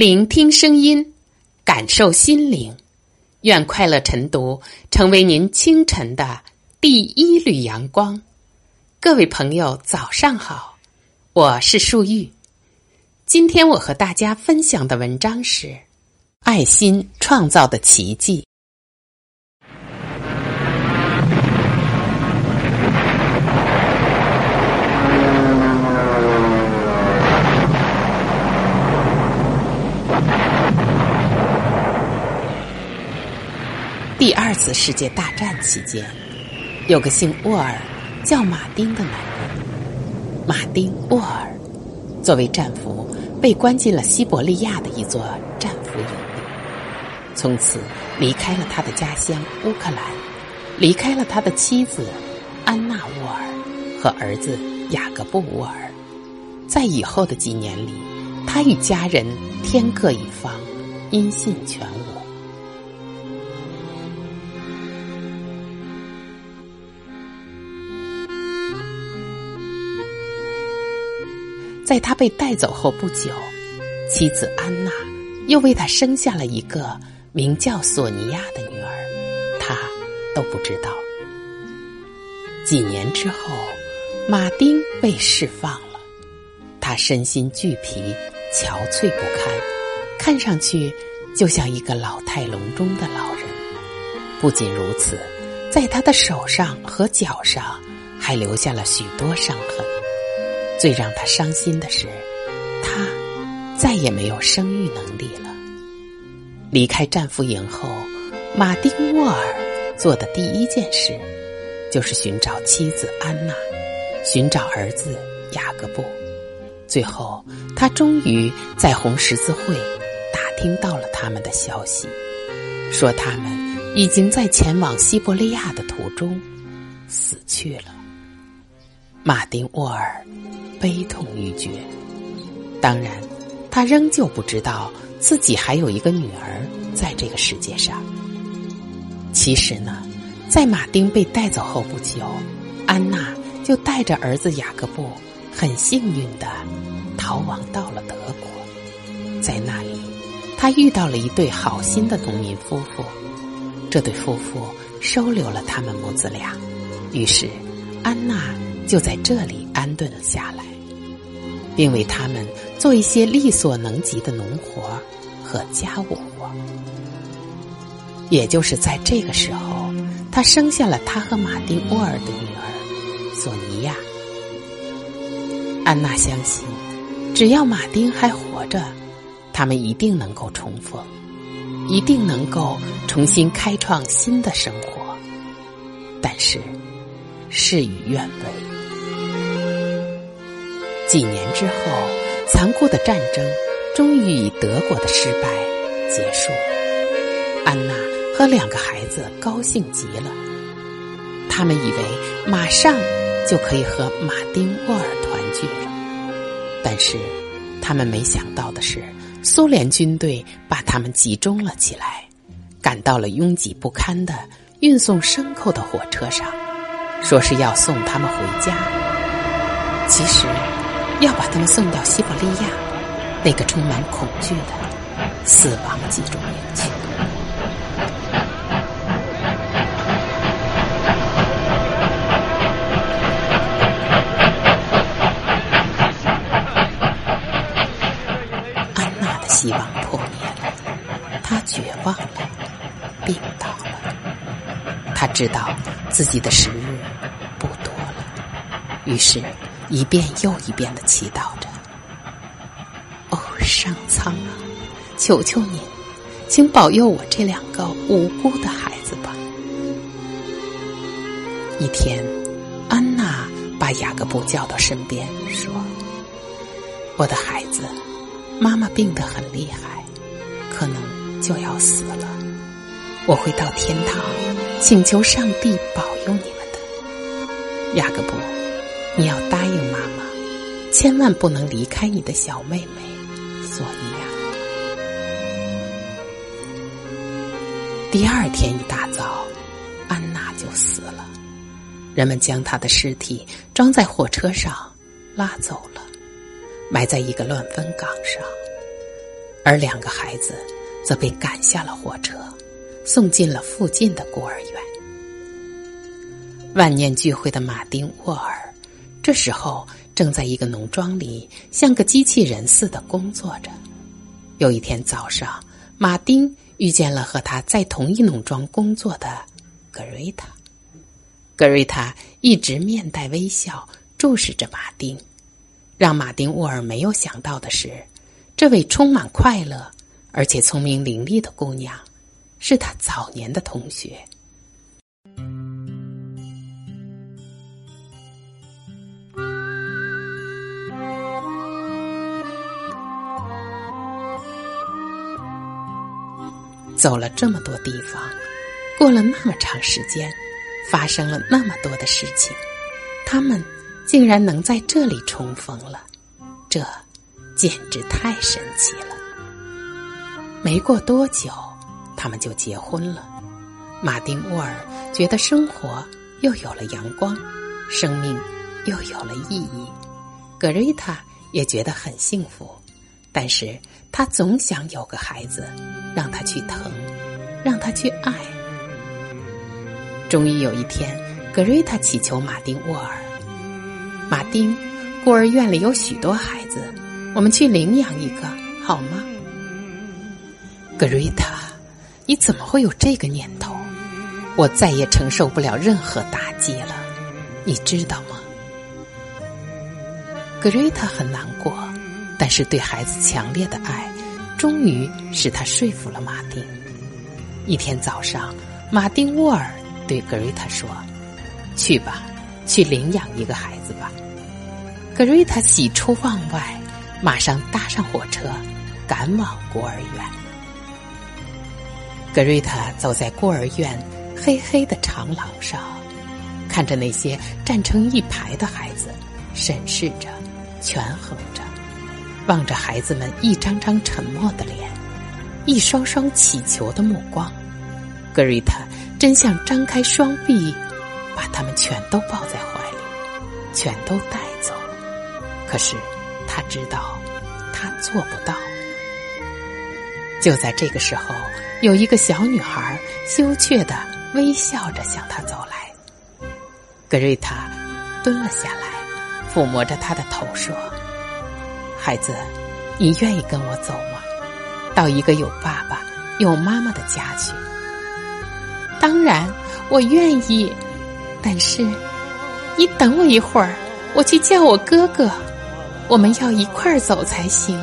聆听声音，感受心灵。愿快乐晨读成为您清晨的第一缕阳光。各位朋友，早上好，我是树玉。今天我和大家分享的文章是《爱心创造的奇迹》。第二世界大战期间，有个姓沃尔、叫马丁的男人。马丁·沃尔作为战俘，被关进了西伯利亚的一座战俘营里，从此离开了他的家乡乌克兰，离开了他的妻子安娜·沃尔和儿子雅各布·沃尔。在以后的几年里，他与家人天各一方，音信全无。在他被带走后不久，妻子安娜又为他生下了一个名叫索尼娅的女儿，他都不知道。几年之后，马丁被释放了，他身心俱疲，憔悴不堪，看上去就像一个老态龙钟的老人。不仅如此，在他的手上和脚上还留下了许多伤痕。最让他伤心的是，他再也没有生育能力了。离开战俘营后，马丁·沃尔做的第一件事，就是寻找妻子安娜，寻找儿子雅各布。最后，他终于在红十字会打听到了他们的消息，说他们已经在前往西伯利亚的途中死去了。马丁·沃尔。悲痛欲绝。当然，他仍旧不知道自己还有一个女儿在这个世界上。其实呢，在马丁被带走后不久，安娜就带着儿子雅各布，很幸运的逃亡到了德国。在那里，他遇到了一对好心的农民夫妇。这对夫妇收留了他们母子俩，于是安娜就在这里安顿了下来。并为他们做一些力所能及的农活和家务活。也就是在这个时候，他生下了他和马丁·沃尔的女儿索尼娅。安娜相信，只要马丁还活着，他们一定能够重逢，一定能够重新开创新的生活。但是，事与愿违。几年之后，残酷的战争终于以德国的失败结束。安娜和两个孩子高兴极了，他们以为马上就可以和马丁·沃尔团聚了。但是，他们没想到的是，苏联军队把他们集中了起来，赶到了拥挤不堪的运送牲口的火车上，说是要送他们回家。其实。要把他们送到西伯利亚那个充满恐惧的死亡集中营去。安娜的希望破灭了，她绝望了，病倒了。她知道自己的时日不多了，于是。一遍又一遍的祈祷着：“哦，上苍啊，求求您，请保佑我这两个无辜的孩子吧！”一天，安娜把雅各布叫到身边，说：“我的孩子，妈妈病得很厉害，可能就要死了。我会到天堂，请求上帝保佑你们的，雅各布。”你要答应，千万不能离开你的小妹妹索尼娅。第二天一大早，安娜就死了。人们将她的尸体装在火车上，拉走了，埋在一个乱坟岗上。而两个孩子则被赶下了火车，送进了附近的孤儿院。万念俱灰的马丁沃尔，这时候正在一个农庄里像个机器人似的工作着。有一天早上，马丁遇见了和他在同一农庄工作的格瑞塔。格瑞塔一直面带微笑注视着马丁。让马丁沃尔没有想到的是，这位充满快乐而且聪明伶俐的姑娘，是他早年的同学。走了这么多地方，过了那么长时间，发生了那么多的事情，他们竟然能在这里重逢了，这简直太神奇了。没过多久，他们就结婚了。马丁沃尔觉得生活又有了阳光，生命又有了意义。格瑞塔也觉得很幸福。但是他总想有个孩子，让他去疼，让他去爱。终于有一天，格瑞塔祈求马丁沃尔：“马丁，孤儿院里有许多孩子，我们去领养一个好吗？”格瑞塔，你怎么会有这个念头？我再也承受不了任何打击了，你知道吗？格瑞塔很难过。但是对孩子强烈的爱，终于使他说服了马丁。一天早上，马丁沃尔对格瑞塔说：“去吧，去领养一个孩子吧。”格瑞塔喜出望外，马上搭上火车，赶往孤儿院。格瑞塔走在孤儿院黑黑的长廊上，看着那些站成一排的孩子，审视着，权衡着。望着孩子们一张张沉默的脸，一双双乞求的目光，格瑞塔真想张开双臂，把他们全都抱在怀里，全都带走。可是他知道，他做不到。就在这个时候，有一个小女孩羞怯的微笑着向他走来。格瑞塔蹲了下来，抚摸着他的头说。孩子，你愿意跟我走吗？到一个有爸爸、有妈妈的家去。当然，我愿意。但是，你等我一会儿，我去叫我哥哥。我们要一块儿走才行。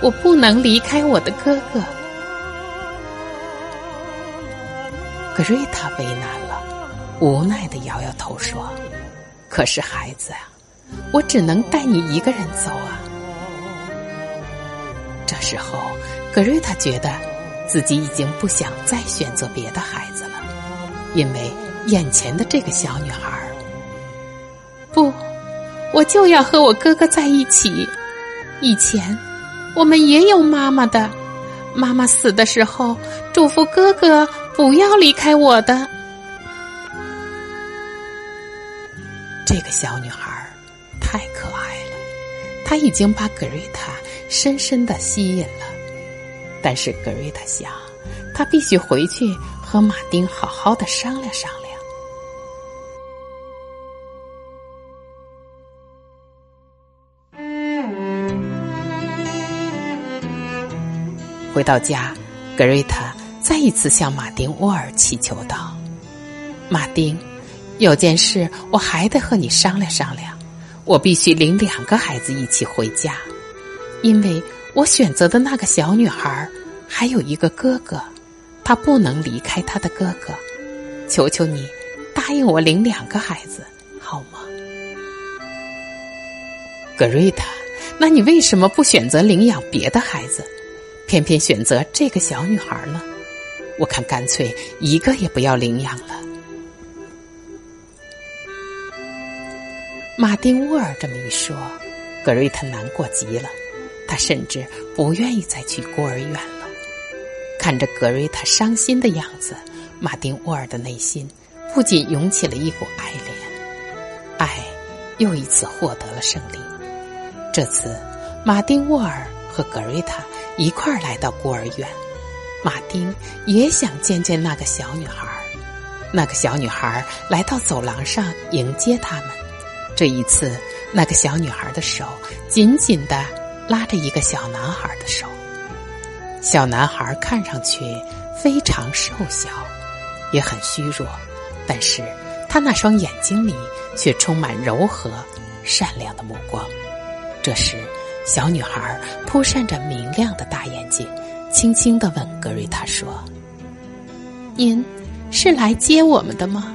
我不能离开我的哥哥。格瑞塔为难了，无奈的摇摇头说：“可是孩子啊，我只能带你一个人走啊。”这时候，格瑞塔觉得自己已经不想再选择别的孩子了，因为眼前的这个小女孩儿，不，我就要和我哥哥在一起。以前我们也有妈妈的，妈妈死的时候嘱咐哥哥不要离开我的。这个小女孩儿太可爱了，她已经把格瑞塔。深深的吸引了，但是格瑞塔想，他必须回去和马丁好好的商量商量。回到家，格瑞塔再一次向马丁沃尔祈求道：“马丁，有件事我还得和你商量商量，我必须领两个孩子一起回家。”因为我选择的那个小女孩还有一个哥哥，她不能离开她的哥哥。求求你，答应我领两个孩子，好吗？格瑞塔，那你为什么不选择领养别的孩子，偏偏选择这个小女孩呢？我看干脆一个也不要领养了。马丁沃尔这么一说，格瑞塔难过极了。他甚至不愿意再去孤儿院了。看着格瑞塔伤心的样子，马丁沃尔的内心不仅涌起了一股爱怜，爱又一次获得了胜利。这次，马丁沃尔和格瑞塔一块儿来到孤儿院。马丁也想见见那个小女孩。那个小女孩来到走廊上迎接他们。这一次，那个小女孩的手紧紧的拉着一个小男孩的手。小男孩看上去非常瘦小，也很虚弱，但是他那双眼睛里却充满柔和、善良的目光。这时，小女孩扑扇着明亮的大眼睛，轻轻的问格瑞塔说：“您是来接我们的吗？”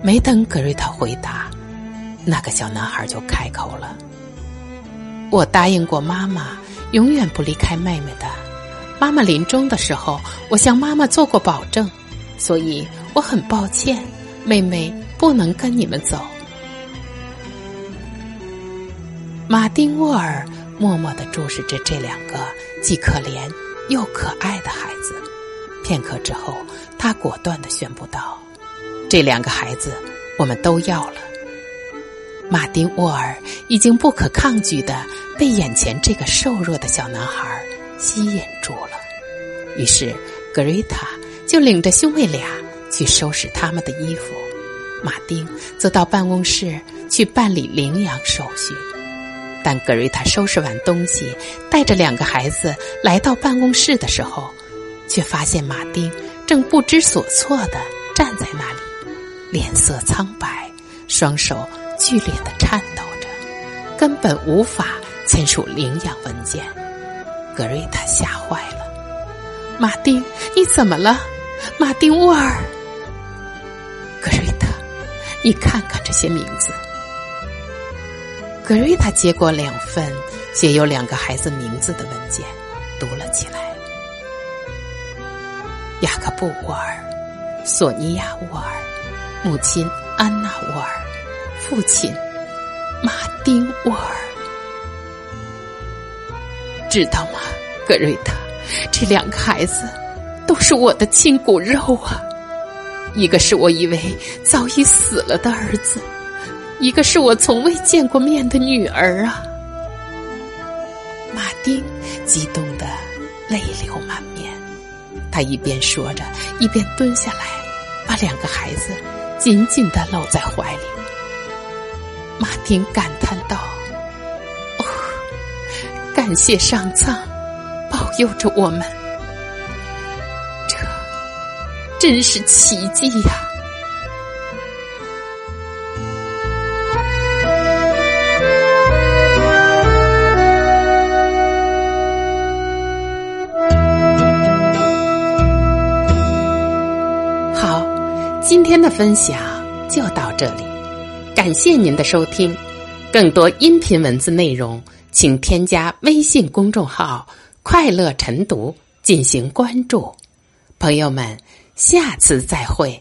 没等格瑞塔回答，那个小男孩就开口了：“我答应过妈妈，永远不离开妹妹的。妈妈临终的时候，我向妈妈做过保证，所以我很抱歉，妹妹不能跟你们走。”马丁沃尔默默的注视着这两个既可怜又可爱的孩子，片刻之后，他果断的宣布道。这两个孩子，我们都要了。马丁沃尔已经不可抗拒的被眼前这个瘦弱的小男孩吸引住了，于是格瑞塔就领着兄妹俩去收拾他们的衣服，马丁则到办公室去办理领养手续。当格瑞塔收拾完东西，带着两个孩子来到办公室的时候，却发现马丁正不知所措的站在那里。脸色苍白，双手剧烈的颤抖着，根本无法签署领养文件。格瑞塔吓坏了：“马丁，你怎么了？马丁沃尔？”格瑞塔，你看看这些名字。格瑞塔接过两份写有两个孩子名字的文件，读了起来：雅各布·沃尔，索尼娅·沃尔。母亲安娜沃尔，父亲马丁沃尔，知道吗，格瑞塔？这两个孩子都是我的亲骨肉啊！一个是我以为早已死了的儿子，一个是我从未见过面的女儿啊！马丁激动的泪流满面，他一边说着，一边蹲下来，把两个孩子。紧紧的搂在怀里，马丁感叹道：“哦，感谢上苍保佑着我们，这真是奇迹呀！”好今天的分享就到这里，感谢您的收听。更多音频文字内容，请添加微信公众号“快乐晨读”进行关注。朋友们，下次再会。